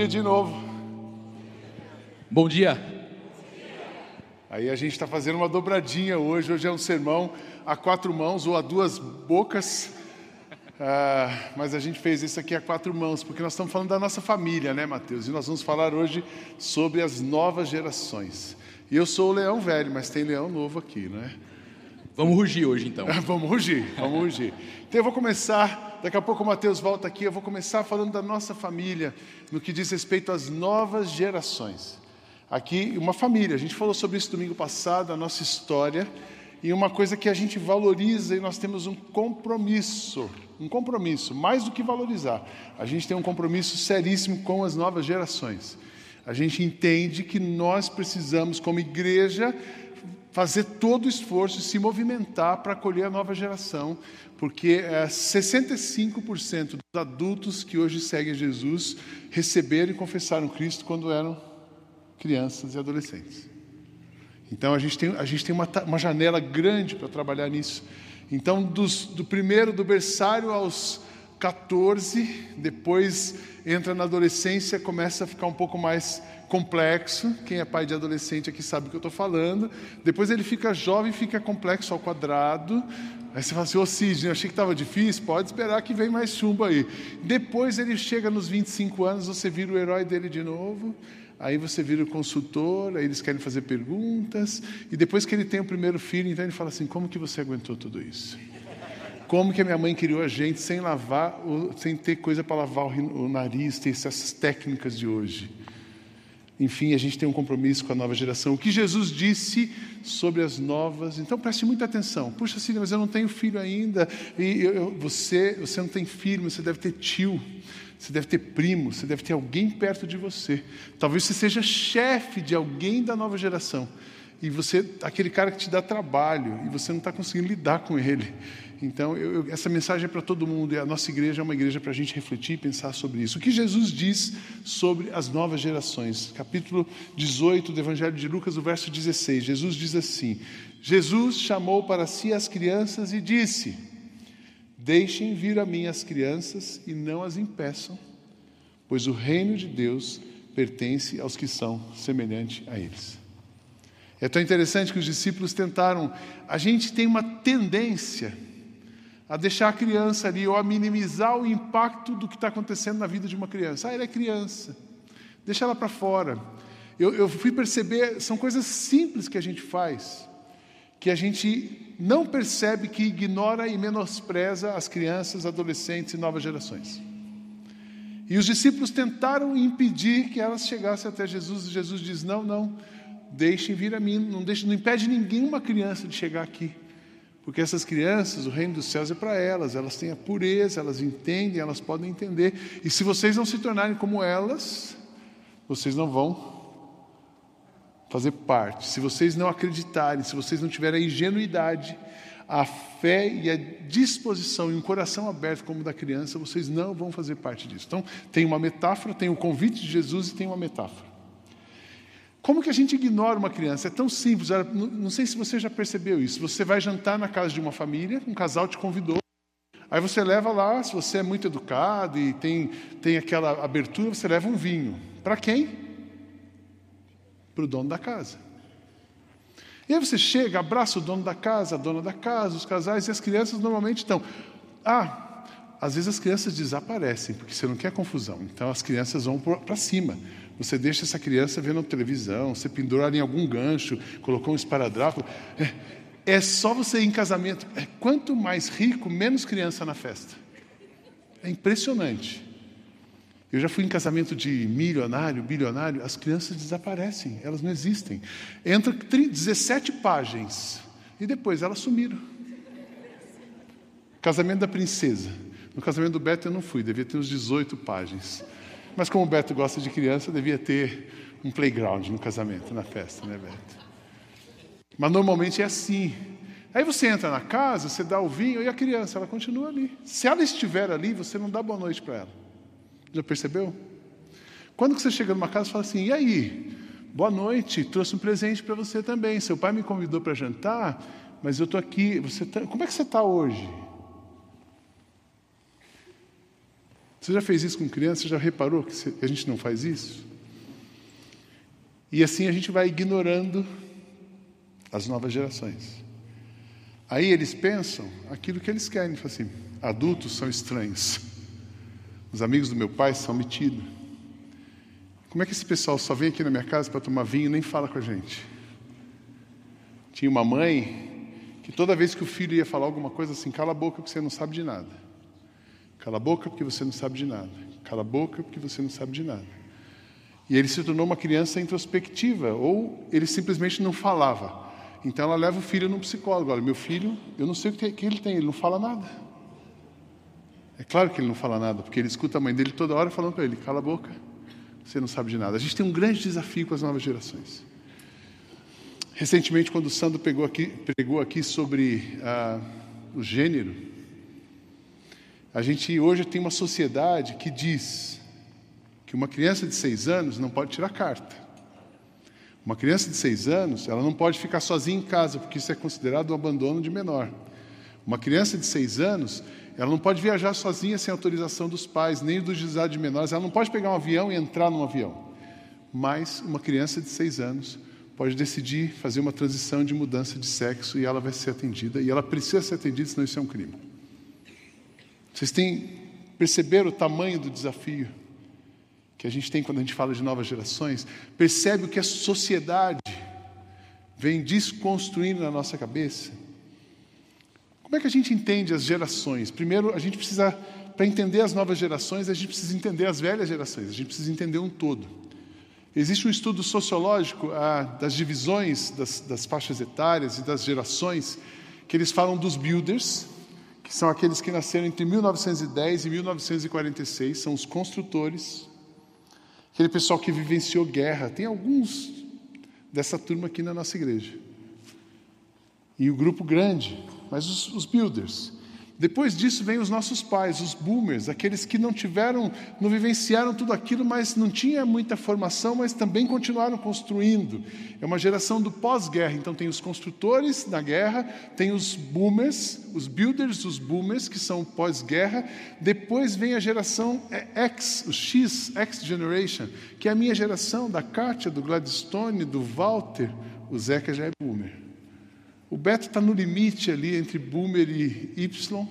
dia de novo. Bom dia. Aí a gente está fazendo uma dobradinha hoje. Hoje é um sermão a quatro mãos ou a duas bocas. Ah, mas a gente fez isso aqui a quatro mãos, porque nós estamos falando da nossa família, né, Mateus? E nós vamos falar hoje sobre as novas gerações. E eu sou o leão velho, mas tem leão novo aqui, né? Vamos rugir hoje então. vamos rugir, vamos rugir. Então eu vou começar, daqui a pouco o Mateus volta aqui, eu vou começar falando da nossa família, no que diz respeito às novas gerações. Aqui, uma família, a gente falou sobre isso domingo passado, a nossa história, e uma coisa que a gente valoriza e nós temos um compromisso, um compromisso, mais do que valorizar, a gente tem um compromisso seríssimo com as novas gerações. A gente entende que nós precisamos, como igreja, fazer todo o esforço e se movimentar para acolher a nova geração, porque é, 65% dos adultos que hoje seguem Jesus receberam e confessaram Cristo quando eram crianças e adolescentes. Então a gente tem, a gente tem uma, uma janela grande para trabalhar nisso. Então, dos, do primeiro, do berçário aos 14, depois entra na adolescência, começa a ficar um pouco mais complexo. Quem é pai de adolescente aqui sabe o que eu estou falando. Depois ele fica jovem, fica complexo ao quadrado. Aí você fala assim, ô Sidney, eu achei que estava difícil, pode esperar que vem mais chumbo aí. Depois ele chega nos 25 anos, você vira o herói dele de novo. Aí você vira o consultor, aí eles querem fazer perguntas. E depois que ele tem o primeiro filho, então ele fala assim, como que você aguentou tudo isso? Como que a minha mãe criou a gente sem lavar, sem ter coisa para lavar o nariz, ter essas técnicas de hoje? Enfim, a gente tem um compromisso com a nova geração. O que Jesus disse sobre as novas. Então preste muita atenção. Puxa, assim, mas eu não tenho filho ainda. E eu, eu, você, você não tem filho, mas você deve ter tio. Você deve ter primo, você deve ter alguém perto de você. Talvez você seja chefe de alguém da nova geração. E você, aquele cara que te dá trabalho, e você não está conseguindo lidar com ele. Então, eu, eu, essa mensagem é para todo mundo, e a nossa igreja é uma igreja para a gente refletir e pensar sobre isso. O que Jesus diz sobre as novas gerações? Capítulo 18 do Evangelho de Lucas, o verso 16. Jesus diz assim: Jesus chamou para si as crianças e disse: Deixem vir a mim as crianças e não as impeçam, pois o reino de Deus pertence aos que são semelhantes a eles. É tão interessante que os discípulos tentaram. A gente tem uma tendência a deixar a criança ali ou a minimizar o impacto do que está acontecendo na vida de uma criança. Ah, ela é criança, deixa ela para fora. Eu, eu fui perceber, são coisas simples que a gente faz, que a gente não percebe que ignora e menospreza as crianças, adolescentes e novas gerações. E os discípulos tentaram impedir que elas chegassem até Jesus, e Jesus diz: Não, não, deixem vir a mim, não, deixe, não impede nenhuma criança de chegar aqui. Porque essas crianças, o reino dos céus é para elas, elas têm a pureza, elas entendem, elas podem entender. E se vocês não se tornarem como elas, vocês não vão fazer parte. Se vocês não acreditarem, se vocês não tiverem a ingenuidade, a fé e a disposição e um coração aberto como o da criança, vocês não vão fazer parte disso. Então, tem uma metáfora, tem o convite de Jesus e tem uma metáfora. Como que a gente ignora uma criança? É tão simples. Não sei se você já percebeu isso. Você vai jantar na casa de uma família, um casal te convidou. Aí você leva lá, se você é muito educado e tem, tem aquela abertura, você leva um vinho. Para quem? Para o dono da casa. E aí você chega, abraça o dono da casa, a dona da casa, os casais, e as crianças normalmente estão. Ah, às vezes as crianças desaparecem, porque você não quer confusão. Então as crianças vão para cima. Você deixa essa criança vendo televisão, você pendura ela em algum gancho, colocou um esparadrapo. É, é só você ir em casamento. É, quanto mais rico, menos criança na festa. É impressionante. Eu já fui em casamento de milionário, bilionário, as crianças desaparecem, elas não existem. Entra 17 páginas e depois elas sumiram. Casamento da princesa. No casamento do Beto eu não fui, devia ter uns 18 páginas. Mas como o Beto gosta de criança, devia ter um playground no casamento, na festa, né, Beto? Mas normalmente é assim. Aí você entra na casa, você dá o vinho e a criança, ela continua ali. Se ela estiver ali, você não dá boa noite para ela. Já percebeu? Quando você chega numa casa, fala assim: e aí? Boa noite, trouxe um presente para você também. Seu pai me convidou para jantar, mas eu estou aqui. Você tá... Como é que você está hoje? Você já fez isso com criança? Você já reparou que a gente não faz isso? E assim a gente vai ignorando as novas gerações. Aí eles pensam aquilo que eles querem. Falam assim, adultos são estranhos. Os amigos do meu pai são metidos. Como é que esse pessoal só vem aqui na minha casa para tomar vinho e nem fala com a gente? Tinha uma mãe que toda vez que o filho ia falar alguma coisa assim, cala a boca porque você não sabe de nada. Cala a boca porque você não sabe de nada. Cala a boca porque você não sabe de nada. E ele se tornou uma criança introspectiva, ou ele simplesmente não falava. Então ela leva o filho num psicólogo. Olha, meu filho, eu não sei o que, ele tem, ele não fala nada. É claro que ele não fala nada, porque ele escuta a mãe dele toda hora falando para ele: cala a boca, você não sabe de nada. A gente tem um grande desafio com as novas gerações. Recentemente, quando o Sandro pegou aqui, pregou aqui sobre ah, o gênero, a gente hoje tem uma sociedade que diz que uma criança de seis anos não pode tirar carta. Uma criança de seis anos, ela não pode ficar sozinha em casa, porque isso é considerado um abandono de menor. Uma criança de seis anos, ela não pode viajar sozinha sem autorização dos pais, nem do juizado de menores. Ela não pode pegar um avião e entrar num avião. Mas uma criança de seis anos pode decidir fazer uma transição de mudança de sexo e ela vai ser atendida. E ela precisa ser atendida, senão isso é um crime. Vocês têm perceberam o tamanho do desafio que a gente tem quando a gente fala de novas gerações? Percebe o que a sociedade vem desconstruindo na nossa cabeça? Como é que a gente entende as gerações? Primeiro, a gente precisa, para entender as novas gerações, a gente precisa entender as velhas gerações, a gente precisa entender um todo. Existe um estudo sociológico ah, das divisões das, das faixas etárias e das gerações, que eles falam dos builders, que são aqueles que nasceram entre 1910 e 1946, são os construtores, aquele pessoal que vivenciou guerra. Tem alguns dessa turma aqui na nossa igreja. E o grupo grande, mas os, os builders. Depois disso vem os nossos pais, os boomers, aqueles que não tiveram, não vivenciaram tudo aquilo, mas não tinha muita formação, mas também continuaram construindo. É uma geração do pós-guerra. Então tem os construtores da guerra, tem os boomers, os builders, os boomers que são pós-guerra. Depois vem a geração X, o X, X Generation, que é a minha geração da Kátia, do Gladstone, do Walter. O Zeca já é boomer. O Beto está no limite ali entre boomer e Y.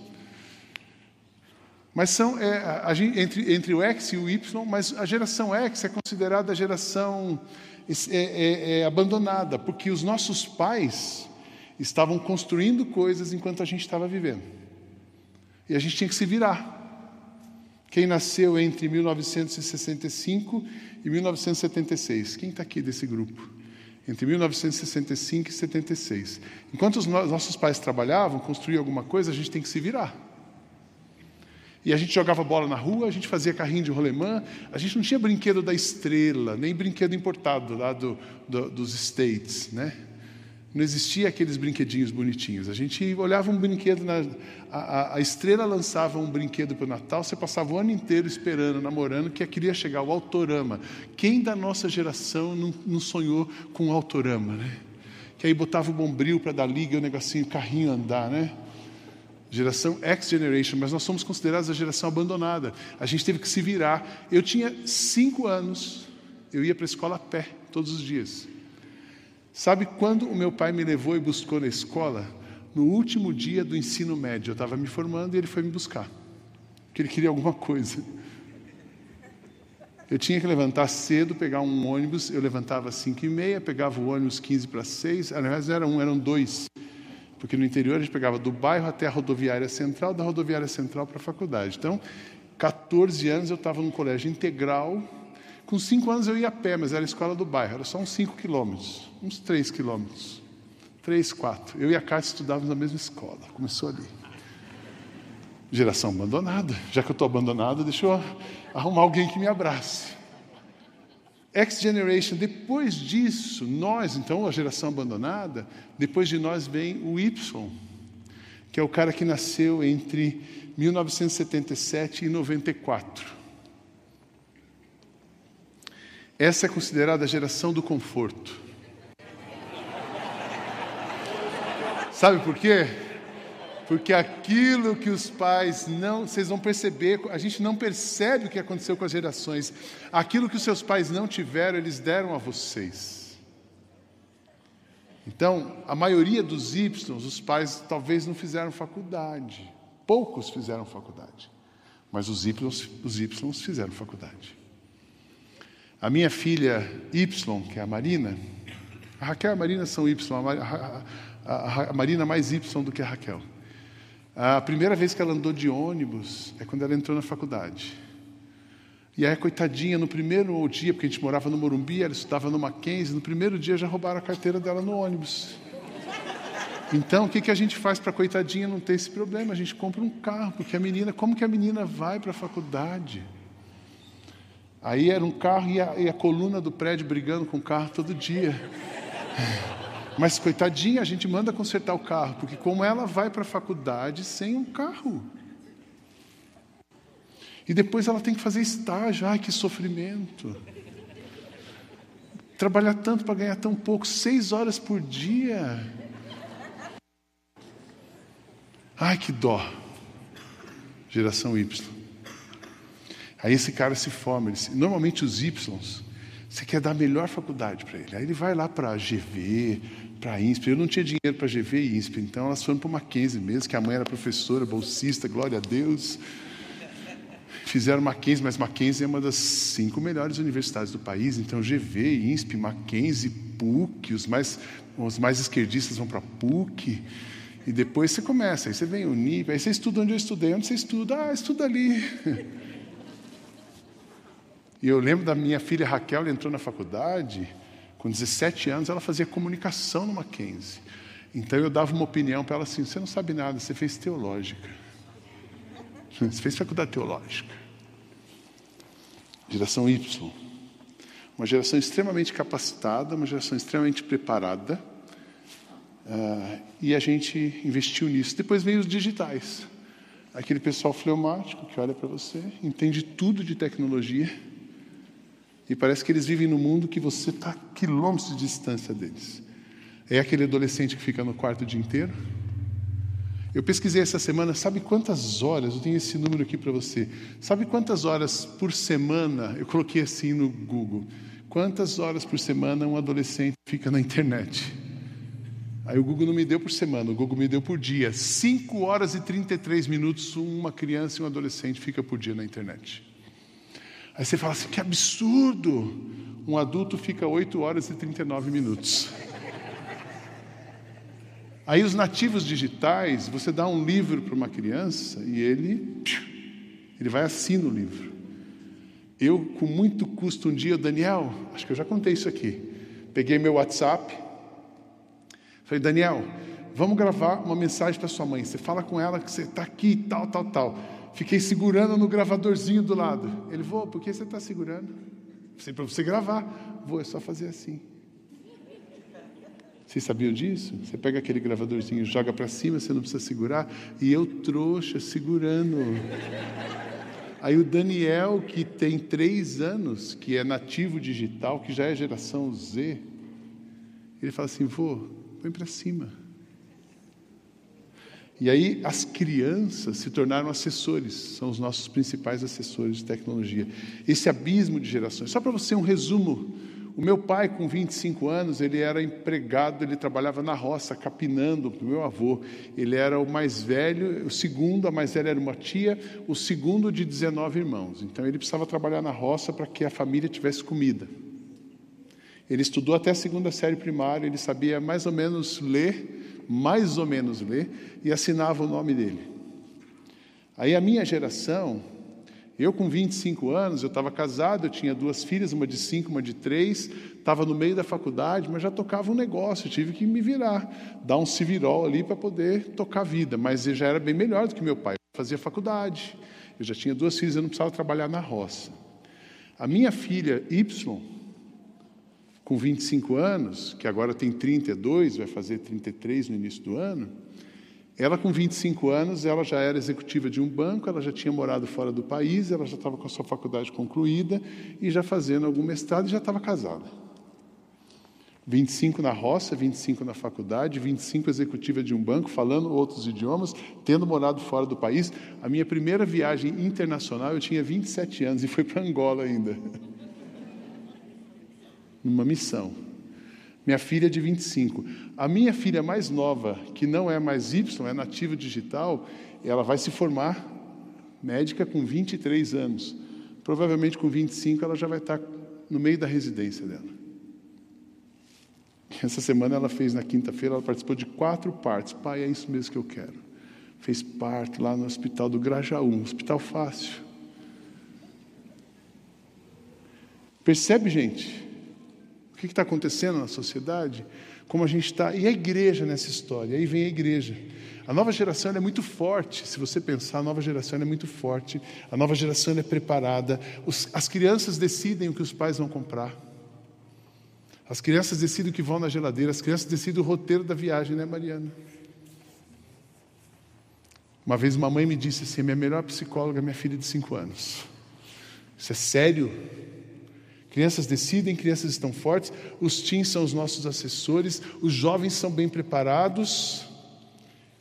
Mas são é, a, entre, entre o X e o Y, mas a geração X é considerada a geração é, é, é, abandonada, porque os nossos pais estavam construindo coisas enquanto a gente estava vivendo. E a gente tinha que se virar. Quem nasceu entre 1965 e 1976? Quem está aqui desse grupo? Entre 1965 e 76. Enquanto os nossos pais trabalhavam, construíam alguma coisa, a gente tem que se virar. E a gente jogava bola na rua, a gente fazia carrinho de rolemã, a gente não tinha brinquedo da estrela, nem brinquedo importado lá do, do, dos States, né? Não existia aqueles brinquedinhos bonitinhos. A gente olhava um brinquedo, na, a, a, estrela lançava um brinquedo para o Natal, você passava o ano inteiro esperando, namorando, que queria chegar o autorama. Quem da nossa geração não, não sonhou com o autorama, né? Que aí botava o bombril para dar liga, o negocinho, o carrinho andar, né? Geração X Generation, mas nós somos considerados a geração abandonada. A gente teve que se virar. Eu tinha cinco anos, eu ia para a escola a pé todos os dias. Sabe quando o meu pai me levou e buscou na escola? No último dia do ensino médio. Eu estava me formando e ele foi me buscar. Porque ele queria alguma coisa. Eu tinha que levantar cedo, pegar um ônibus. Eu levantava às 5 e meia, pegava o ônibus 15 para 6. Aliás, era um, eram dois. Porque no interior a gente pegava do bairro até a rodoviária central, da rodoviária central para a faculdade. Então, 14 anos eu estava num colégio integral com cinco anos eu ia a pé, mas era a escola do bairro, era só uns cinco quilômetros, uns três quilômetros. Três, quatro. Eu e a Cátia estudávamos na mesma escola, começou ali. Geração abandonada. Já que eu estou abandonado, deixa eu arrumar alguém que me abrace. X Generation, depois disso, nós, então, a geração abandonada, depois de nós vem o Y, que é o cara que nasceu entre 1977 e 94. Essa é considerada a geração do conforto. Sabe por quê? Porque aquilo que os pais não, vocês vão perceber, a gente não percebe o que aconteceu com as gerações. Aquilo que os seus pais não tiveram, eles deram a vocês. Então, a maioria dos Y, os pais talvez não fizeram faculdade. Poucos fizeram faculdade. Mas os Y, os y fizeram faculdade. A minha filha Y, que é a Marina, a Raquel e a Marina são Y, a, a, a Marina mais Y do que a Raquel. A primeira vez que ela andou de ônibus é quando ela entrou na faculdade. E aí, coitadinha, no primeiro dia, porque a gente morava no Morumbi, ela estudava no Mackenzie, no primeiro dia já roubaram a carteira dela no ônibus. Então, o que, que a gente faz para a coitadinha não ter esse problema? A gente compra um carro, porque a menina, como que a menina vai para a faculdade? Aí era um carro e a, e a coluna do prédio brigando com o carro todo dia. Mas, coitadinha, a gente manda consertar o carro, porque como ela vai para a faculdade sem um carro? E depois ela tem que fazer estágio, ai que sofrimento. Trabalhar tanto para ganhar tão pouco, seis horas por dia. Ai que dó. Geração Y. Aí esse cara se forma. Ele, normalmente os Ys, você quer dar a melhor faculdade para ele. Aí ele vai lá para a GV, para a INSP. Eu não tinha dinheiro para GV e INSP, então elas foram para uma Mackenzie mesmo, que a mãe era professora, bolsista, glória a Deus. Fizeram Mackenzie, mas Mackenzie é uma das cinco melhores universidades do país, então GV, INSP, Mackenzie, PUC, os mais, os mais esquerdistas vão para PUC. E depois você começa, aí você vem o NIP, aí você estuda onde eu estudei, onde você estuda? Ah, estuda ali. E eu lembro da minha filha Raquel, ela entrou na faculdade, com 17 anos, ela fazia comunicação no Mackenzie. Então eu dava uma opinião para ela assim: você não sabe nada, você fez teológica. Você fez faculdade teológica. Geração Y. Uma geração extremamente capacitada, uma geração extremamente preparada. Uh, e a gente investiu nisso. Depois veio os digitais. Aquele pessoal fleumático que olha para você, entende tudo de tecnologia e parece que eles vivem no mundo que você está a quilômetros de distância deles. É aquele adolescente que fica no quarto o dia inteiro? Eu pesquisei essa semana, sabe quantas horas, eu tenho esse número aqui para você, sabe quantas horas por semana, eu coloquei assim no Google, quantas horas por semana um adolescente fica na internet? Aí o Google não me deu por semana, o Google me deu por dia. 5 horas e 33 minutos uma criança e um adolescente fica por dia na internet. Aí você fala assim: que absurdo! Um adulto fica 8 horas e 39 minutos. Aí os nativos digitais, você dá um livro para uma criança e ele, ele vai assim no livro. Eu, com muito custo, um dia, Daniel, acho que eu já contei isso aqui. Peguei meu WhatsApp, falei, Daniel, vamos gravar uma mensagem para sua mãe. Você fala com ela que você está aqui, tal, tal, tal. Fiquei segurando no gravadorzinho do lado. Ele, vou, por que você está segurando? Sei para você gravar. Vou, é só fazer assim. Vocês sabiam disso? Você pega aquele gravadorzinho, joga para cima, você não precisa segurar. E eu trouxa, segurando. Aí o Daniel, que tem três anos, que é nativo digital, que já é geração Z, ele fala assim: vô, põe para cima. E aí as crianças se tornaram assessores, são os nossos principais assessores de tecnologia. Esse abismo de gerações. Só para você um resumo. O meu pai, com 25 anos, ele era empregado, ele trabalhava na roça, capinando o meu avô. Ele era o mais velho, o segundo, a mais velha era uma tia, o segundo de 19 irmãos. Então ele precisava trabalhar na roça para que a família tivesse comida. Ele estudou até a segunda série primária, ele sabia mais ou menos ler mais ou menos ler, e assinava o nome dele. Aí a minha geração, eu com 25 anos, eu estava casado, eu tinha duas filhas, uma de cinco, uma de três, estava no meio da faculdade, mas já tocava um negócio, tive que me virar, dar um civirol ali para poder tocar a vida, mas eu já era bem melhor do que meu pai, eu fazia faculdade, eu já tinha duas filhas, eu não precisava trabalhar na roça. A minha filha Y, com 25 anos, que agora tem 32, vai fazer 33 no início do ano, ela com 25 anos, ela já era executiva de um banco, ela já tinha morado fora do país, ela já estava com a sua faculdade concluída e já fazendo algum mestrado e já estava casada. 25 na roça, 25 na faculdade, 25 executiva de um banco, falando outros idiomas, tendo morado fora do país. A minha primeira viagem internacional eu tinha 27 anos e foi para Angola ainda. Numa missão. Minha filha é de 25. A minha filha mais nova, que não é mais Y, é nativa digital, ela vai se formar médica com 23 anos. Provavelmente com 25 ela já vai estar no meio da residência dela. Essa semana ela fez, na quinta-feira, ela participou de quatro partes. Pai, é isso mesmo que eu quero. Fez parte lá no hospital do Grajaú, um hospital fácil. Percebe, gente, que está acontecendo na sociedade? Como a gente está. E a igreja nessa história? Aí vem a igreja. A nova geração é muito forte. Se você pensar, a nova geração é muito forte. A nova geração é preparada. Os, as crianças decidem o que os pais vão comprar. As crianças decidem o que vão na geladeira, as crianças decidem o roteiro da viagem, né, Mariana? Uma vez uma mãe me disse assim: minha melhor psicóloga é minha filha de cinco anos. Isso é sério? Crianças decidem, crianças estão fortes, os teens são os nossos assessores, os jovens são bem preparados.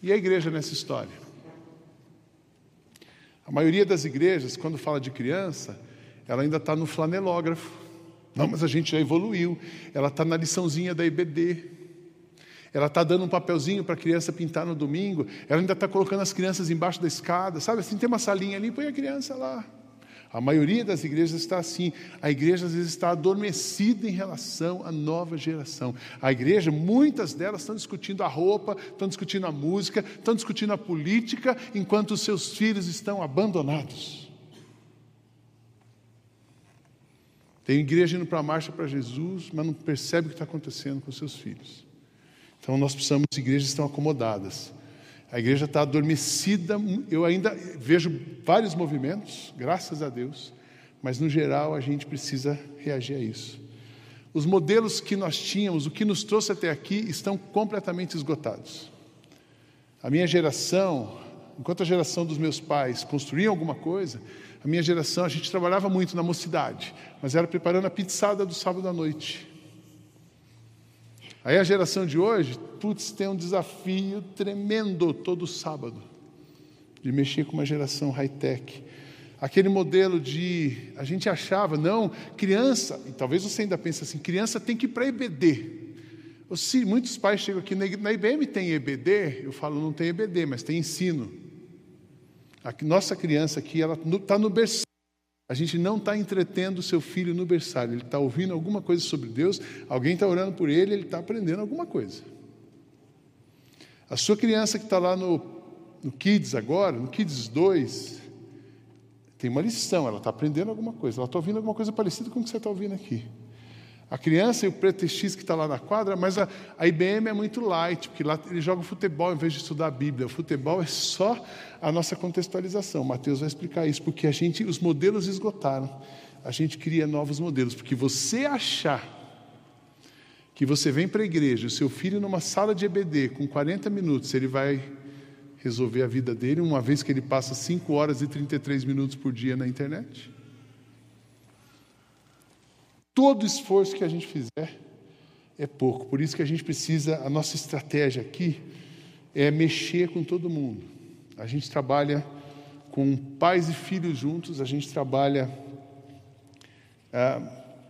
E a igreja nessa história? A maioria das igrejas, quando fala de criança, ela ainda está no flanelógrafo. Não, mas a gente já evoluiu. Ela está na liçãozinha da EBD. Ela está dando um papelzinho para a criança pintar no domingo. Ela ainda está colocando as crianças embaixo da escada. Sabe assim, tem uma salinha ali, põe a criança lá. A maioria das igrejas está assim. A igreja às vezes está adormecida em relação à nova geração. A igreja, muitas delas estão discutindo a roupa, estão discutindo a música, estão discutindo a política, enquanto os seus filhos estão abandonados. Tem igreja indo para a marcha para Jesus, mas não percebe o que está acontecendo com seus filhos. Então nós precisamos igrejas estão acomodadas. A igreja está adormecida. Eu ainda vejo vários movimentos, graças a Deus, mas no geral a gente precisa reagir a isso. Os modelos que nós tínhamos, o que nos trouxe até aqui, estão completamente esgotados. A minha geração, enquanto a geração dos meus pais construíam alguma coisa, a minha geração, a gente trabalhava muito na mocidade, mas era preparando a pizzada do sábado à noite. Aí a geração de hoje, putz, tem um desafio tremendo todo sábado, de mexer com uma geração high-tech. Aquele modelo de. A gente achava, não, criança, e talvez você ainda pense assim: criança tem que ir para EBD. Se muitos pais chegam aqui, na IBM tem EBD, eu falo, não tem EBD, mas tem ensino. A nossa criança aqui, ela está no berçário. A gente não está entretendo o seu filho no berçário. Ele está ouvindo alguma coisa sobre Deus, alguém está orando por ele, ele está aprendendo alguma coisa. A sua criança que está lá no, no Kids agora, no Kids 2, tem uma lição, ela está aprendendo alguma coisa, ela está ouvindo alguma coisa parecida com o que você está ouvindo aqui. A criança e o pretextista que está lá na quadra, mas a, a, IBM é muito light, porque lá ele joga futebol em vez de estudar a Bíblia. O futebol é só a nossa contextualização. Mateus vai explicar isso, porque a gente, os modelos esgotaram. A gente cria novos modelos, porque você achar que você vem para a igreja, o seu filho numa sala de EBD com 40 minutos, ele vai resolver a vida dele, uma vez que ele passa 5 horas e 33 minutos por dia na internet? Todo esforço que a gente fizer é pouco. Por isso que a gente precisa, a nossa estratégia aqui é mexer com todo mundo. A gente trabalha com pais e filhos juntos, a gente trabalha ah,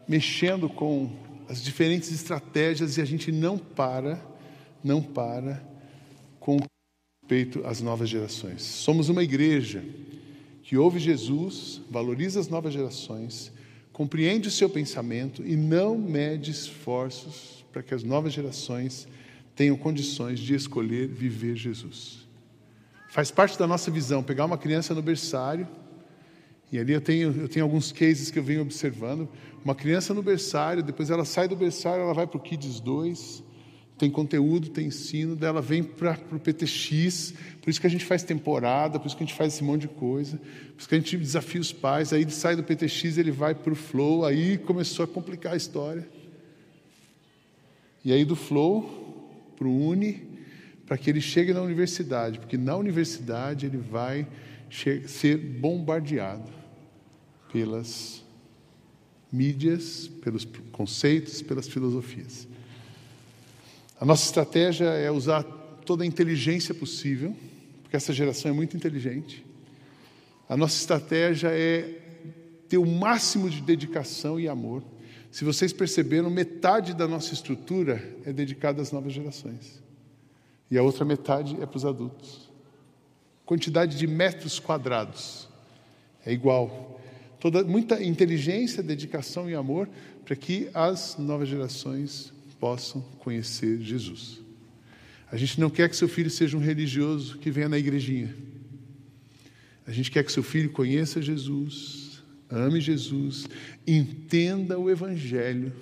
mexendo com as diferentes estratégias e a gente não para, não para com respeito às novas gerações. Somos uma igreja que ouve Jesus, valoriza as novas gerações compreende o seu pensamento e não mede esforços para que as novas gerações tenham condições de escolher viver Jesus. Faz parte da nossa visão pegar uma criança no berçário, e ali eu tenho, eu tenho alguns cases que eu venho observando. Uma criança no berçário, depois ela sai do berçário, ela vai para o Kids 2, tem conteúdo, tem ensino, dela vem para o PTX, por isso que a gente faz temporada, por isso que a gente faz esse monte de coisa, por isso que a gente desafia os pais, aí ele sai do PTX, ele vai para o Flow, aí começou a complicar a história. E aí do Flow para o Uni, para que ele chegue na universidade, porque na universidade ele vai ser bombardeado pelas mídias, pelos conceitos, pelas filosofias. A nossa estratégia é usar toda a inteligência possível, porque essa geração é muito inteligente. A nossa estratégia é ter o máximo de dedicação e amor. Se vocês perceberam, metade da nossa estrutura é dedicada às novas gerações. E a outra metade é para os adultos. Quantidade de metros quadrados é igual. Toda, muita inteligência, dedicação e amor para que as novas gerações possam conhecer Jesus. A gente não quer que seu filho seja um religioso que venha na igrejinha. A gente quer que seu filho conheça Jesus, ame Jesus, entenda o Evangelho,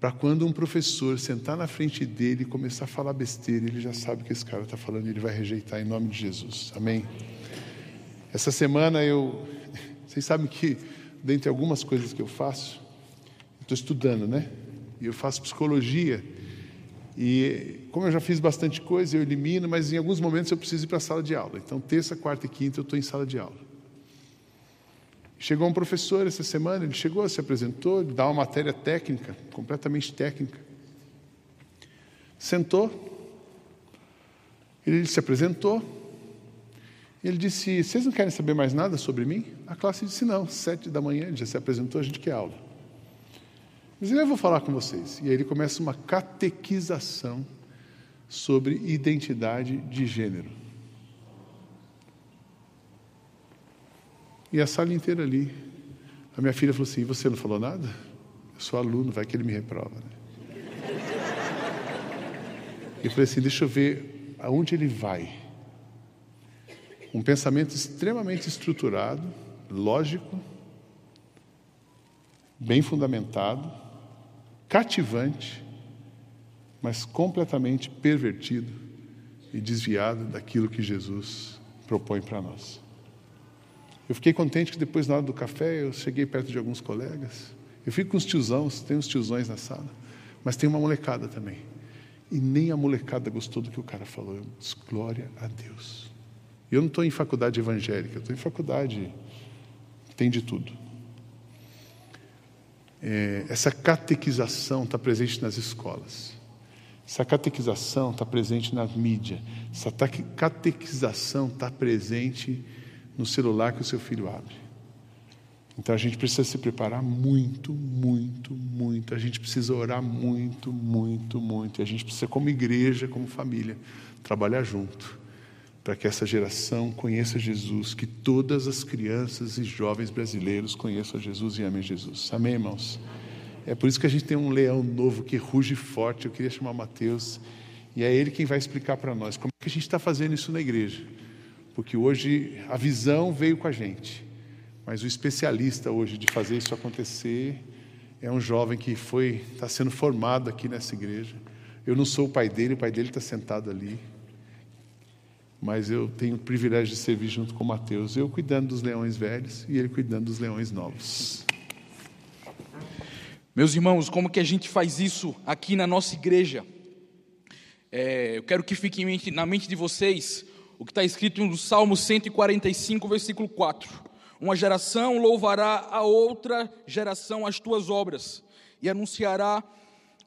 para quando um professor sentar na frente dele e começar a falar besteira, ele já sabe o que esse cara está falando e ele vai rejeitar em nome de Jesus. Amém? Essa semana eu. Vocês sabem que, dentre algumas coisas que eu faço, estou estudando, né? E eu faço psicologia. E como eu já fiz bastante coisa, eu elimino, mas em alguns momentos eu preciso ir para a sala de aula. Então, terça, quarta e quinta eu estou em sala de aula. Chegou um professor essa semana, ele chegou, se apresentou, dá uma matéria técnica, completamente técnica. Sentou, ele se apresentou, ele disse: Vocês não querem saber mais nada sobre mim? A classe disse: Não, sete da manhã, ele já se apresentou, a gente quer aula. Mas eu vou falar com vocês. E aí ele começa uma catequização sobre identidade de gênero. E a sala inteira ali. A minha filha falou assim: Você não falou nada? Eu sou aluno, vai que ele me reprova. Né? Eu falei assim: Deixa eu ver aonde ele vai. Um pensamento extremamente estruturado, lógico, bem fundamentado, cativante, mas completamente pervertido e desviado daquilo que Jesus propõe para nós. Eu fiquei contente que depois, na hora do café, eu cheguei perto de alguns colegas. Eu fico com os tiozões, tem uns tiozões na sala, mas tem uma molecada também. E nem a molecada gostou do que o cara falou. Eu disse, glória a Deus. Eu não estou em faculdade evangélica, eu estou em faculdade, tem de tudo. É, essa catequização está presente nas escolas. Essa catequização está presente na mídia. Essa catequização está presente no celular que o seu filho abre. Então a gente precisa se preparar muito, muito, muito. A gente precisa orar muito, muito, muito. E a gente precisa, como igreja, como família, trabalhar junto para que essa geração conheça Jesus, que todas as crianças e jovens brasileiros conheçam Jesus e amem Jesus. Amém, irmãos? É por isso que a gente tem um leão novo que ruge forte. Eu queria chamar Mateus, e é ele quem vai explicar para nós como é que a gente está fazendo isso na igreja. Porque hoje a visão veio com a gente, mas o especialista hoje de fazer isso acontecer é um jovem que foi está sendo formado aqui nessa igreja. Eu não sou o pai dele, o pai dele está sentado ali mas eu tenho o privilégio de servir junto com Mateus, eu cuidando dos leões velhos e ele cuidando dos leões novos. Meus irmãos, como que a gente faz isso aqui na nossa igreja? É, eu quero que fique mente, na mente de vocês o que está escrito no Salmo 145, versículo 4. Uma geração louvará a outra geração as tuas obras e anunciará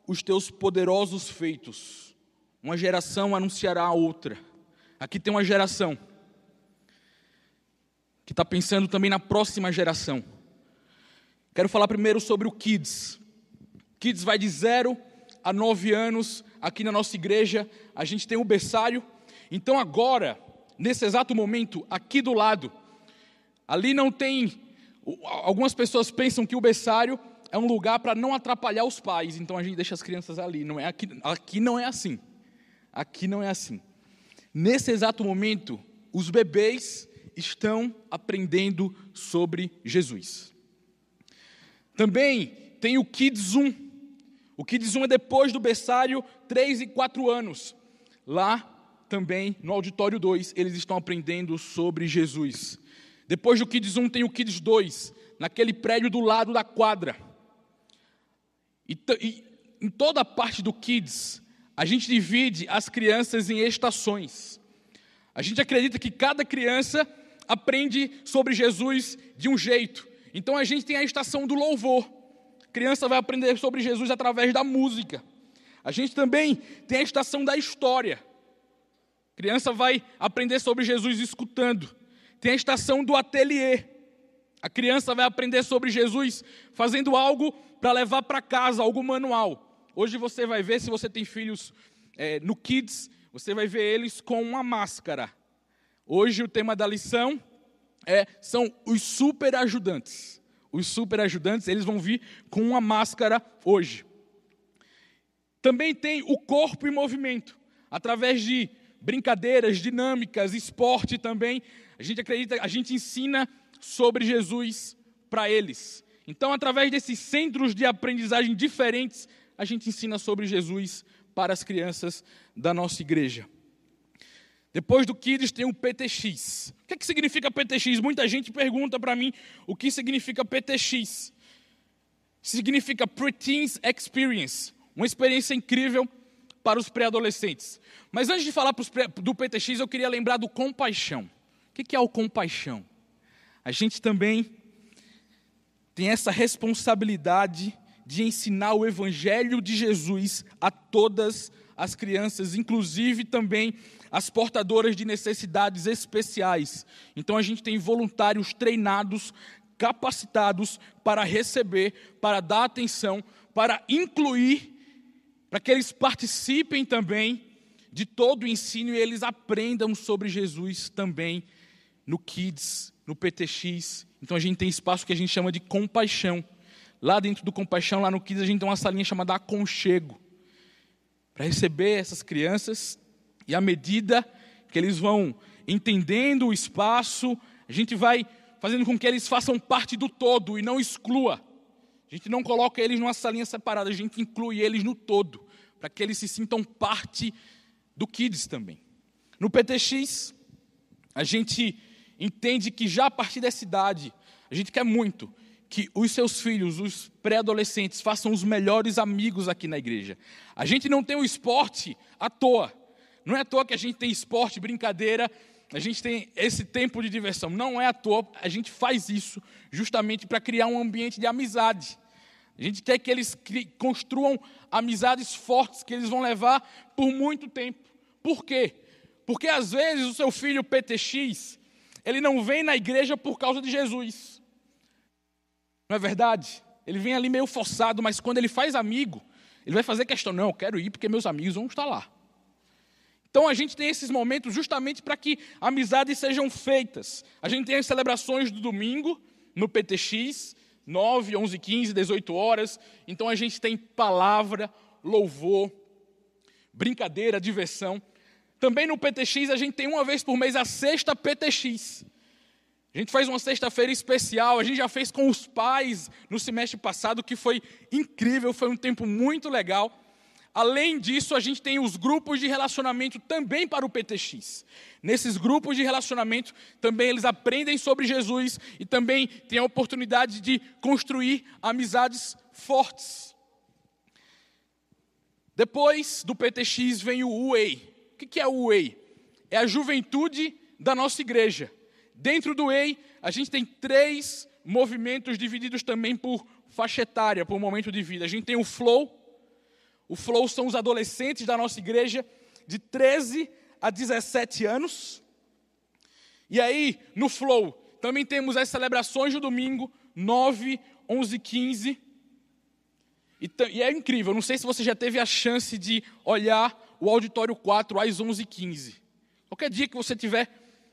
os teus poderosos feitos. Uma geração anunciará a outra. Aqui tem uma geração que está pensando também na próxima geração. Quero falar primeiro sobre o Kids. Kids vai de 0 a 9 anos aqui na nossa igreja. A gente tem o berçário. Então, agora, nesse exato momento, aqui do lado, ali não tem. Algumas pessoas pensam que o berçário é um lugar para não atrapalhar os pais, então a gente deixa as crianças ali. Não é aqui, aqui não é assim. Aqui não é assim. Nesse exato momento, os bebês estão aprendendo sobre Jesus. Também tem o Kids 1. O Kids 1 é depois do berçário, 3 e 4 anos. Lá também, no auditório 2, eles estão aprendendo sobre Jesus. Depois do Kids 1 tem o Kids 2, naquele prédio do lado da quadra. E, e em toda a parte do Kids, a gente divide as crianças em estações. A gente acredita que cada criança aprende sobre Jesus de um jeito. Então a gente tem a estação do louvor. A criança vai aprender sobre Jesus através da música. A gente também tem a estação da história. A criança vai aprender sobre Jesus escutando. Tem a estação do ateliê. A criança vai aprender sobre Jesus fazendo algo para levar para casa, algo manual. Hoje você vai ver, se você tem filhos é, no Kids, você vai ver eles com uma máscara. Hoje o tema da lição é, são os super ajudantes. Os super ajudantes, eles vão vir com uma máscara hoje. Também tem o corpo em movimento, através de brincadeiras, dinâmicas, esporte também. A gente acredita, a gente ensina sobre Jesus para eles. Então, através desses centros de aprendizagem diferentes, a gente ensina sobre Jesus para as crianças da nossa igreja. Depois do Kids tem o PTX. O que, é que significa PTX? Muita gente pergunta para mim o que significa PTX. Significa Preteens Experience, uma experiência incrível para os pré-adolescentes. Mas antes de falar do PTX, eu queria lembrar do compaixão. O que é o compaixão? A gente também tem essa responsabilidade de ensinar o Evangelho de Jesus a todas as crianças, inclusive também as portadoras de necessidades especiais. Então a gente tem voluntários treinados, capacitados para receber, para dar atenção, para incluir, para que eles participem também de todo o ensino e eles aprendam sobre Jesus também no Kids, no PTX. Então a gente tem espaço que a gente chama de compaixão. Lá dentro do compaixão, lá no Kids, a gente tem uma salinha chamada aconchego para receber essas crianças e à medida que eles vão entendendo o espaço, a gente vai fazendo com que eles façam parte do todo e não exclua. A gente não coloca eles numa salinha separada, a gente inclui eles no todo, para que eles se sintam parte do Kids também. No PTX, a gente entende que já a partir dessa idade, a gente quer muito que os seus filhos, os pré-adolescentes, façam os melhores amigos aqui na igreja. A gente não tem o esporte à toa. Não é à toa que a gente tem esporte, brincadeira, a gente tem esse tempo de diversão. Não é à toa, a gente faz isso justamente para criar um ambiente de amizade. A gente quer que eles construam amizades fortes que eles vão levar por muito tempo. Por quê? Porque às vezes o seu filho PTX, ele não vem na igreja por causa de Jesus. Não é verdade? Ele vem ali meio forçado, mas quando ele faz amigo, ele vai fazer questão, não, eu quero ir porque meus amigos vão estar lá. Então a gente tem esses momentos justamente para que amizades sejam feitas. A gente tem as celebrações do domingo no PTX, 9, 11, 15, 18 horas. Então a gente tem palavra, louvor, brincadeira, diversão. Também no PTX a gente tem uma vez por mês a sexta PTX. A gente faz uma sexta-feira especial, a gente já fez com os pais no semestre passado, que foi incrível, foi um tempo muito legal. Além disso, a gente tem os grupos de relacionamento também para o PTX. Nesses grupos de relacionamento, também eles aprendem sobre Jesus e também têm a oportunidade de construir amizades fortes. Depois do PTX vem o UEI. O que é o UEI? É a juventude da nossa igreja. Dentro do EI, a gente tem três movimentos divididos também por faixa etária, por momento de vida. A gente tem o Flow. O Flow são os adolescentes da nossa igreja de 13 a 17 anos. E aí, no Flow, também temos as celebrações do domingo, 9, 11 15. E, e é incrível, não sei se você já teve a chance de olhar o auditório 4 às 11 15 Qualquer dia que você tiver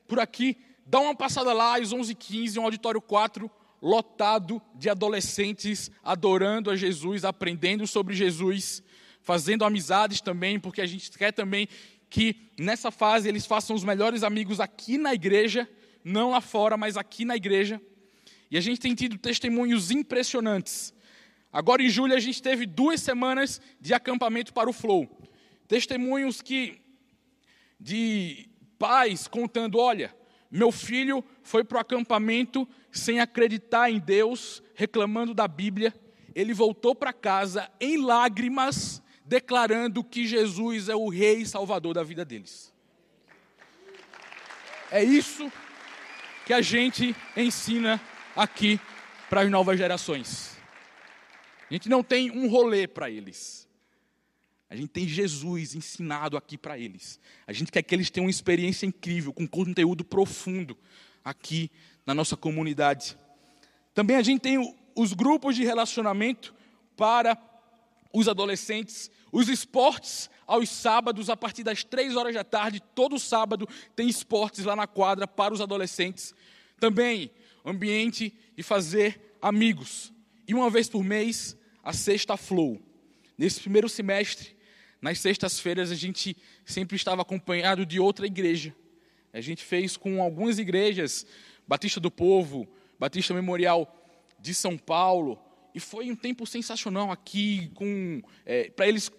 por aqui, Dá uma passada lá às 11h15, um auditório 4 lotado de adolescentes adorando a Jesus, aprendendo sobre Jesus, fazendo amizades também, porque a gente quer também que nessa fase eles façam os melhores amigos aqui na igreja, não lá fora, mas aqui na igreja. E a gente tem tido testemunhos impressionantes. Agora em julho a gente teve duas semanas de acampamento para o Flow. Testemunhos que de pais contando, olha, meu filho foi para o acampamento sem acreditar em Deus, reclamando da Bíblia. Ele voltou para casa em lágrimas, declarando que Jesus é o Rei e Salvador da vida deles. É isso que a gente ensina aqui para as novas gerações. A gente não tem um rolê para eles. A gente tem Jesus ensinado aqui para eles. A gente quer que eles tenham uma experiência incrível, com conteúdo profundo aqui na nossa comunidade. Também a gente tem os grupos de relacionamento para os adolescentes, os esportes aos sábados, a partir das três horas da tarde, todo sábado tem esportes lá na quadra para os adolescentes. Também ambiente de fazer amigos. E uma vez por mês, a sexta flow. Nesse primeiro semestre, nas sextas-feiras, a gente sempre estava acompanhado de outra igreja. A gente fez com algumas igrejas, Batista do Povo, Batista Memorial de São Paulo, e foi um tempo sensacional aqui, com é, para eles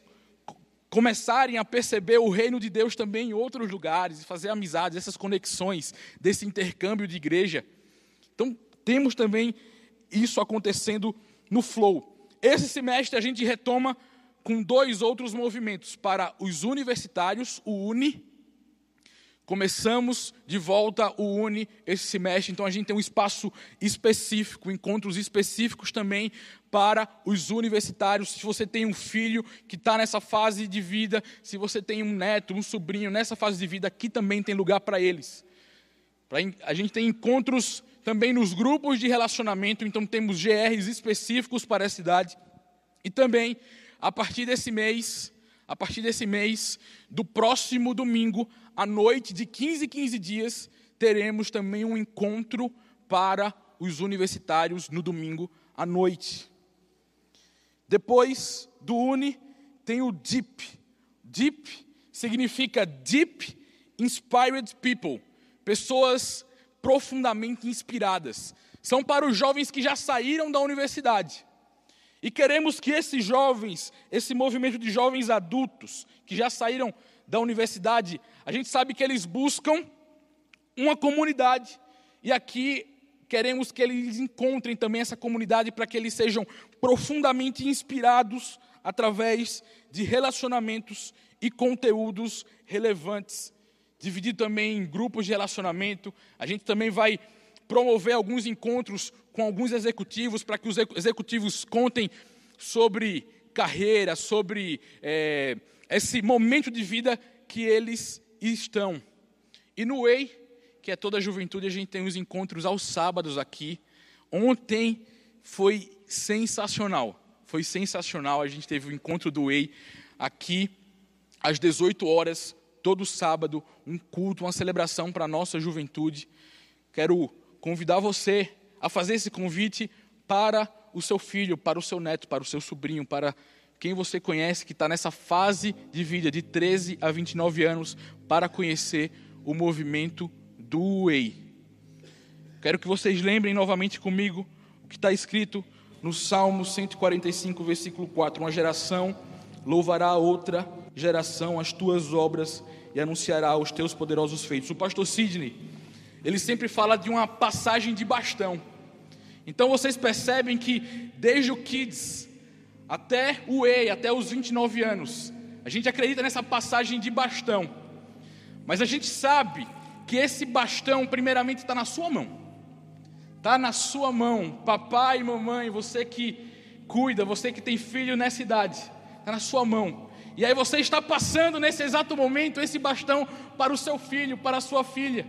começarem a perceber o reino de Deus também em outros lugares, e fazer amizades, essas conexões desse intercâmbio de igreja. Então, temos também isso acontecendo no Flow. Esse semestre a gente retoma com dois outros movimentos para os universitários, o UNI. Começamos de volta o UNI esse semestre, então a gente tem um espaço específico, encontros específicos também para os universitários. Se você tem um filho que está nessa fase de vida, se você tem um neto, um sobrinho nessa fase de vida, aqui também tem lugar para eles. A gente tem encontros também nos grupos de relacionamento, então temos GRs específicos para essa idade. E também a partir desse mês, a partir desse mês, do próximo domingo, à noite, de 15 em 15 dias, teremos também um encontro para os universitários no domingo à noite. Depois do Uni, tem o DEEP. DEEP significa Deep Inspired People, pessoas profundamente inspiradas. São para os jovens que já saíram da universidade e queremos que esses jovens, esse movimento de jovens adultos que já saíram da universidade, a gente sabe que eles buscam uma comunidade e aqui queremos que eles encontrem também essa comunidade para que eles sejam profundamente inspirados através de relacionamentos e conteúdos relevantes. Dividido também em grupos de relacionamento, a gente também vai promover alguns encontros com alguns executivos para que os executivos contem sobre carreira, sobre é, esse momento de vida que eles estão. E no Way, que é toda a juventude, a gente tem os encontros aos sábados aqui. Ontem foi sensacional. Foi sensacional. A gente teve o encontro do Way aqui às 18 horas, todo sábado, um culto, uma celebração para a nossa juventude. Quero convidar você a fazer esse convite para o seu filho, para o seu neto, para o seu sobrinho, para quem você conhece que está nessa fase de vida de 13 a 29 anos, para conhecer o movimento do Way. Quero que vocês lembrem novamente comigo o que está escrito no Salmo 145, versículo 4: Uma geração louvará a outra geração as tuas obras e anunciará os teus poderosos feitos. O pastor Sidney, ele sempre fala de uma passagem de bastão. Então vocês percebem que desde o Kids até o EI, até os 29 anos, a gente acredita nessa passagem de bastão. Mas a gente sabe que esse bastão, primeiramente, está na sua mão. Está na sua mão, papai e mamãe, você que cuida, você que tem filho nessa idade, está na sua mão. E aí você está passando nesse exato momento esse bastão para o seu filho, para a sua filha.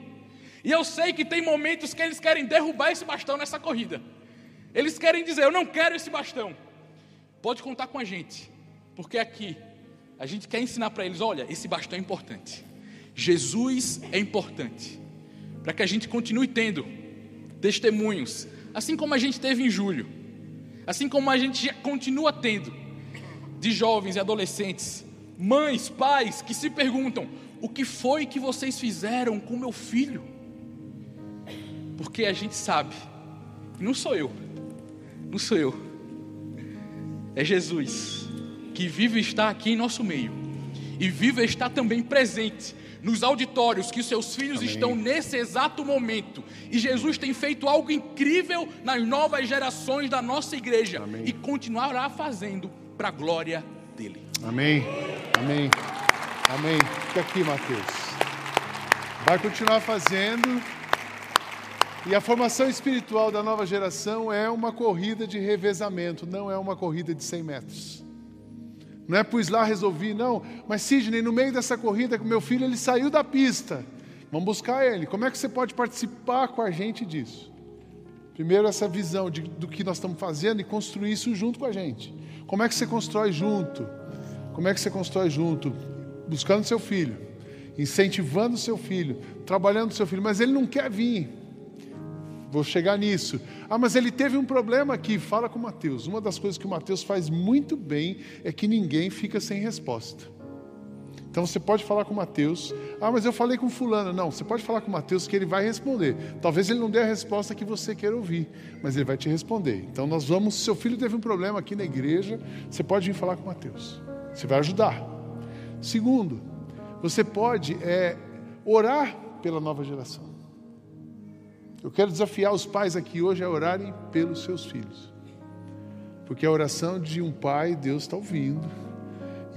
E eu sei que tem momentos que eles querem derrubar esse bastão nessa corrida. Eles querem dizer: Eu não quero esse bastão. Pode contar com a gente, porque aqui a gente quer ensinar para eles: olha, esse bastão é importante. Jesus é importante. Para que a gente continue tendo testemunhos, assim como a gente teve em julho, assim como a gente continua tendo, de jovens e adolescentes, mães, pais que se perguntam: o que foi que vocês fizeram com meu filho? Porque a gente sabe, não sou eu, não sou eu, é Jesus, que vive está aqui em nosso meio, e vive está também presente nos auditórios que seus filhos Amém. estão nesse exato momento. E Jesus tem feito algo incrível nas novas gerações da nossa igreja Amém. e continuará fazendo para a glória dele. Amém. Amém. Amém. Fica aqui, Mateus. Vai continuar fazendo e a formação espiritual da nova geração é uma corrida de revezamento, não é uma corrida de 100 metros. Não é pus lá, resolvi, não. Mas Sidney, no meio dessa corrida meu filho, ele saiu da pista. Vamos buscar ele. Como é que você pode participar com a gente disso? Primeiro, essa visão de, do que nós estamos fazendo e construir isso junto com a gente. Como é que você constrói junto? Como é que você constrói junto? Buscando seu filho, incentivando seu filho, trabalhando seu filho, mas ele não quer vir. Vou chegar nisso. Ah, mas ele teve um problema aqui. Fala com Mateus. Uma das coisas que o Mateus faz muito bem é que ninguém fica sem resposta. Então você pode falar com Mateus. Ah, mas eu falei com fulano. Não, você pode falar com Mateus que ele vai responder. Talvez ele não dê a resposta que você queira ouvir, mas ele vai te responder. Então nós vamos, seu filho teve um problema aqui na igreja, você pode vir falar com Mateus. Você vai ajudar. Segundo, você pode é, orar pela nova geração. Eu quero desafiar os pais aqui hoje a orarem pelos seus filhos. Porque a oração de um pai, Deus está ouvindo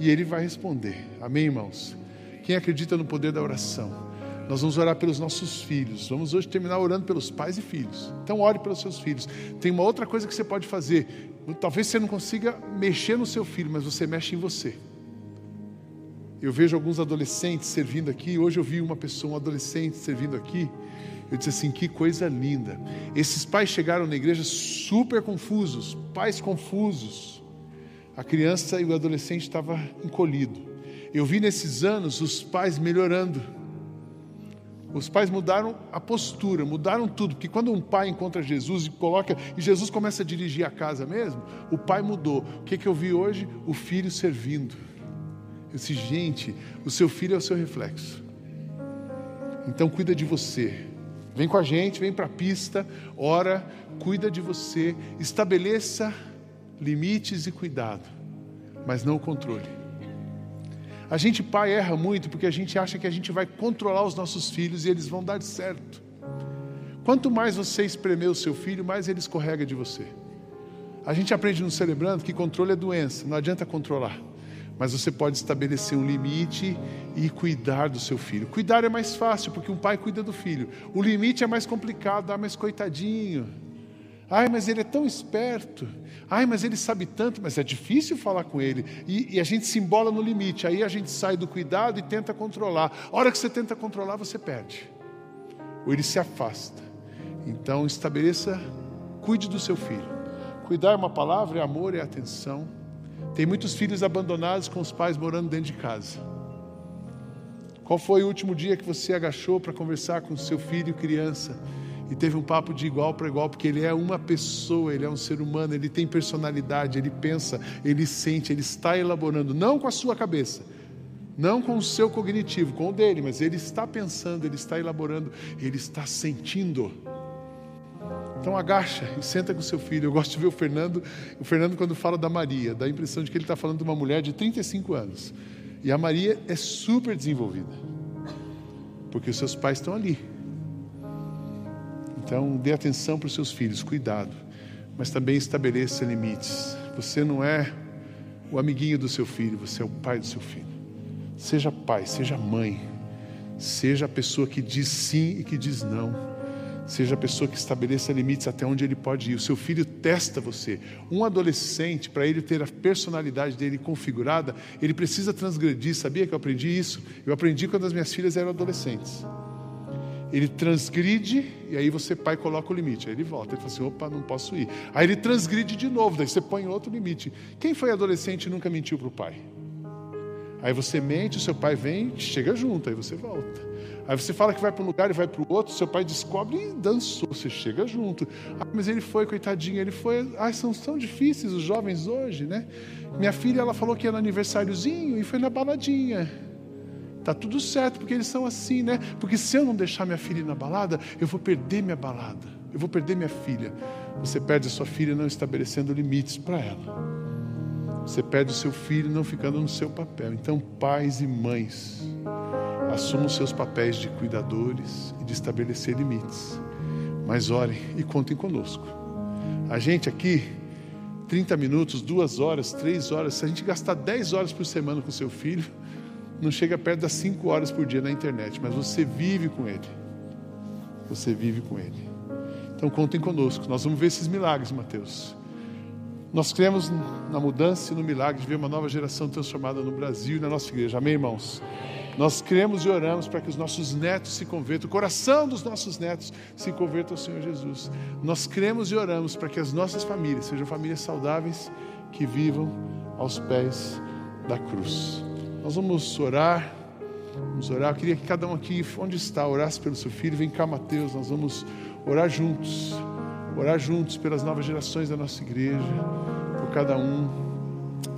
e Ele vai responder. Amém, irmãos? Quem acredita no poder da oração? Nós vamos orar pelos nossos filhos. Vamos hoje terminar orando pelos pais e filhos. Então, ore pelos seus filhos. Tem uma outra coisa que você pode fazer. Talvez você não consiga mexer no seu filho, mas você mexe em você. Eu vejo alguns adolescentes servindo aqui. Hoje eu vi uma pessoa, um adolescente, servindo aqui. Eu disse assim: que coisa linda. Esses pais chegaram na igreja super confusos, pais confusos a criança e o adolescente estava encolhido. Eu vi nesses anos os pais melhorando. Os pais mudaram a postura, mudaram tudo, porque quando um pai encontra Jesus e coloca e Jesus começa a dirigir a casa mesmo, o pai mudou. O que, que eu vi hoje? O filho servindo. Eu disse, gente, o seu filho é o seu reflexo. Então cuida de você. Vem com a gente, vem para a pista, ora, cuida de você, estabeleça limites e cuidado, mas não o controle. A gente, pai, erra muito porque a gente acha que a gente vai controlar os nossos filhos e eles vão dar certo. Quanto mais você espremer o seu filho, mais ele escorrega de você. A gente aprende no Celebrando que controle é doença, não adianta controlar. Mas você pode estabelecer um limite e cuidar do seu filho. Cuidar é mais fácil, porque um pai cuida do filho. O limite é mais complicado, ah, mas coitadinho. Ai, mas ele é tão esperto. Ai, mas ele sabe tanto, mas é difícil falar com ele. E, e, a gente se embola no limite. Aí a gente sai do cuidado e tenta controlar. A hora que você tenta controlar, você perde. Ou ele se afasta. Então, estabeleça, cuide do seu filho. Cuidar é uma palavra, é amor, é atenção. Tem muitos filhos abandonados com os pais morando dentro de casa. Qual foi o último dia que você agachou para conversar com seu filho criança? e teve um papo de igual para igual, porque ele é uma pessoa, ele é um ser humano, ele tem personalidade, ele pensa, ele sente, ele está elaborando, não com a sua cabeça, não com o seu cognitivo, com o dele, mas ele está pensando, ele está elaborando, ele está sentindo. Então agacha e senta com seu filho. Eu gosto de ver o Fernando, o Fernando quando fala da Maria, dá a impressão de que ele está falando de uma mulher de 35 anos. E a Maria é super desenvolvida, porque os seus pais estão ali então, dê atenção para os seus filhos, cuidado, mas também estabeleça limites. Você não é o amiguinho do seu filho, você é o pai do seu filho. Seja pai, seja mãe, seja a pessoa que diz sim e que diz não. Seja a pessoa que estabeleça limites até onde ele pode ir. O seu filho testa você. Um adolescente, para ele ter a personalidade dele configurada, ele precisa transgredir. Sabia que eu aprendi isso? Eu aprendi quando as minhas filhas eram adolescentes ele transgride, e aí você, pai, coloca o limite. Aí ele volta, ele fala assim: opa, não posso ir. Aí ele transgride de novo, daí você põe outro limite. Quem foi adolescente e nunca mentiu para o pai? Aí você mente, o seu pai vem, chega junto, aí você volta. Aí você fala que vai para um lugar e vai para o outro, seu pai descobre e dançou, você chega junto. Ah, mas ele foi, coitadinho, ele foi. Ah, são tão difíceis os jovens hoje, né? Minha filha, ela falou que ia no aniversáriozinho e foi na baladinha. Tá tudo certo, porque eles são assim, né? Porque se eu não deixar minha filha ir na balada, eu vou perder minha balada. Eu vou perder minha filha. Você perde a sua filha não estabelecendo limites para ela. Você perde o seu filho não ficando no seu papel. Então, pais e mães, assumam seus papéis de cuidadores e de estabelecer limites. Mas orem e contem conosco. A gente aqui 30 minutos, duas horas, três horas, se a gente gastar 10 horas por semana com seu filho, não chega perto das cinco horas por dia na internet, mas você vive com Ele. Você vive com Ele. Então contem conosco. Nós vamos ver esses milagres, Mateus. Nós cremos na mudança e no milagre de ver uma nova geração transformada no Brasil e na nossa igreja. Amém, irmãos? Nós cremos e oramos para que os nossos netos se convertam, o coração dos nossos netos se converta ao Senhor Jesus. Nós cremos e oramos para que as nossas famílias sejam famílias saudáveis que vivam aos pés da cruz. Nós vamos orar, vamos orar. Eu queria que cada um aqui, onde está, orasse pelo seu filho. Vem cá, Mateus, nós vamos orar juntos, orar juntos pelas novas gerações da nossa igreja, por cada um.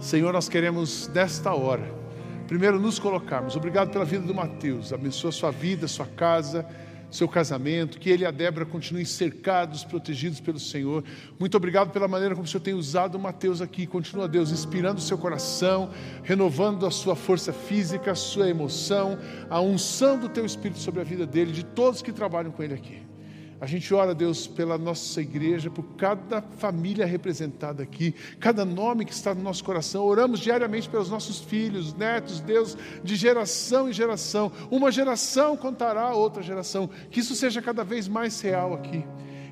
Senhor, nós queremos nesta hora primeiro nos colocarmos. Obrigado pela vida do Mateus. Abençoa sua vida, sua casa, seu casamento. Que ele e a Débora continuem cercados, protegidos pelo Senhor. Muito obrigado pela maneira como o Senhor tem usado o Mateus aqui. Continua, Deus, inspirando o seu coração, renovando a sua força física, a sua emoção, a unção do teu Espírito sobre a vida dele, de todos que trabalham com ele aqui. A gente ora, Deus, pela nossa igreja, por cada família representada aqui, cada nome que está no nosso coração. Oramos diariamente pelos nossos filhos, netos, Deus, de geração em geração. Uma geração contará a outra geração. Que isso seja cada vez mais real aqui.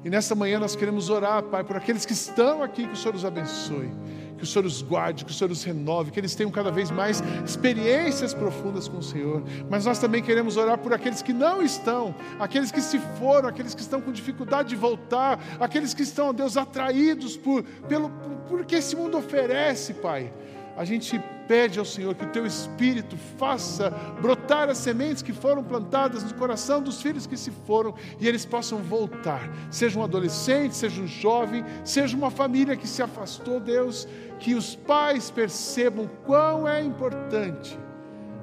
E nesta manhã nós queremos orar, Pai, por aqueles que estão aqui, que o Senhor os abençoe que o Senhor os guarde, que o Senhor os renove, que eles tenham cada vez mais experiências profundas com o Senhor. Mas nós também queremos orar por aqueles que não estão, aqueles que se foram, aqueles que estão com dificuldade de voltar, aqueles que estão, Deus, atraídos por, pelo, por, por que esse mundo oferece, Pai. A gente pede ao Senhor que o teu Espírito faça brotar as sementes que foram plantadas no coração dos filhos que se foram e eles possam voltar. Seja um adolescente, seja um jovem, seja uma família que se afastou, Deus, que os pais percebam quão é importante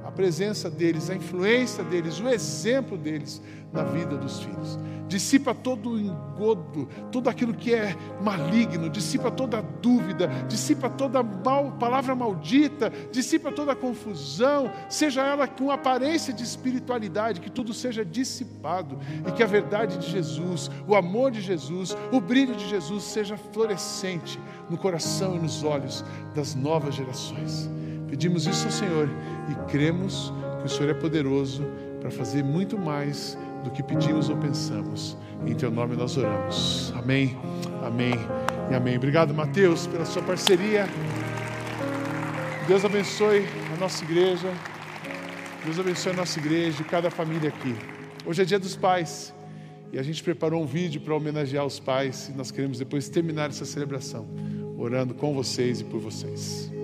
a presença deles, a influência deles, o exemplo deles na vida dos filhos dissipa todo o engodo, tudo aquilo que é maligno, dissipa toda a dúvida, dissipa toda mal, palavra maldita, dissipa toda a confusão, seja ela com aparência de espiritualidade, que tudo seja dissipado e que a verdade de Jesus, o amor de Jesus, o brilho de Jesus seja florescente no coração e nos olhos das novas gerações. Pedimos isso ao Senhor e cremos que o Senhor é poderoso para fazer muito mais do que pedimos ou pensamos. Em teu nome nós oramos. Amém, amém e amém. Obrigado, Mateus, pela sua parceria. Deus abençoe a nossa igreja. Deus abençoe a nossa igreja e cada família aqui. Hoje é dia dos pais e a gente preparou um vídeo para homenagear os pais e nós queremos depois terminar essa celebração orando com vocês e por vocês.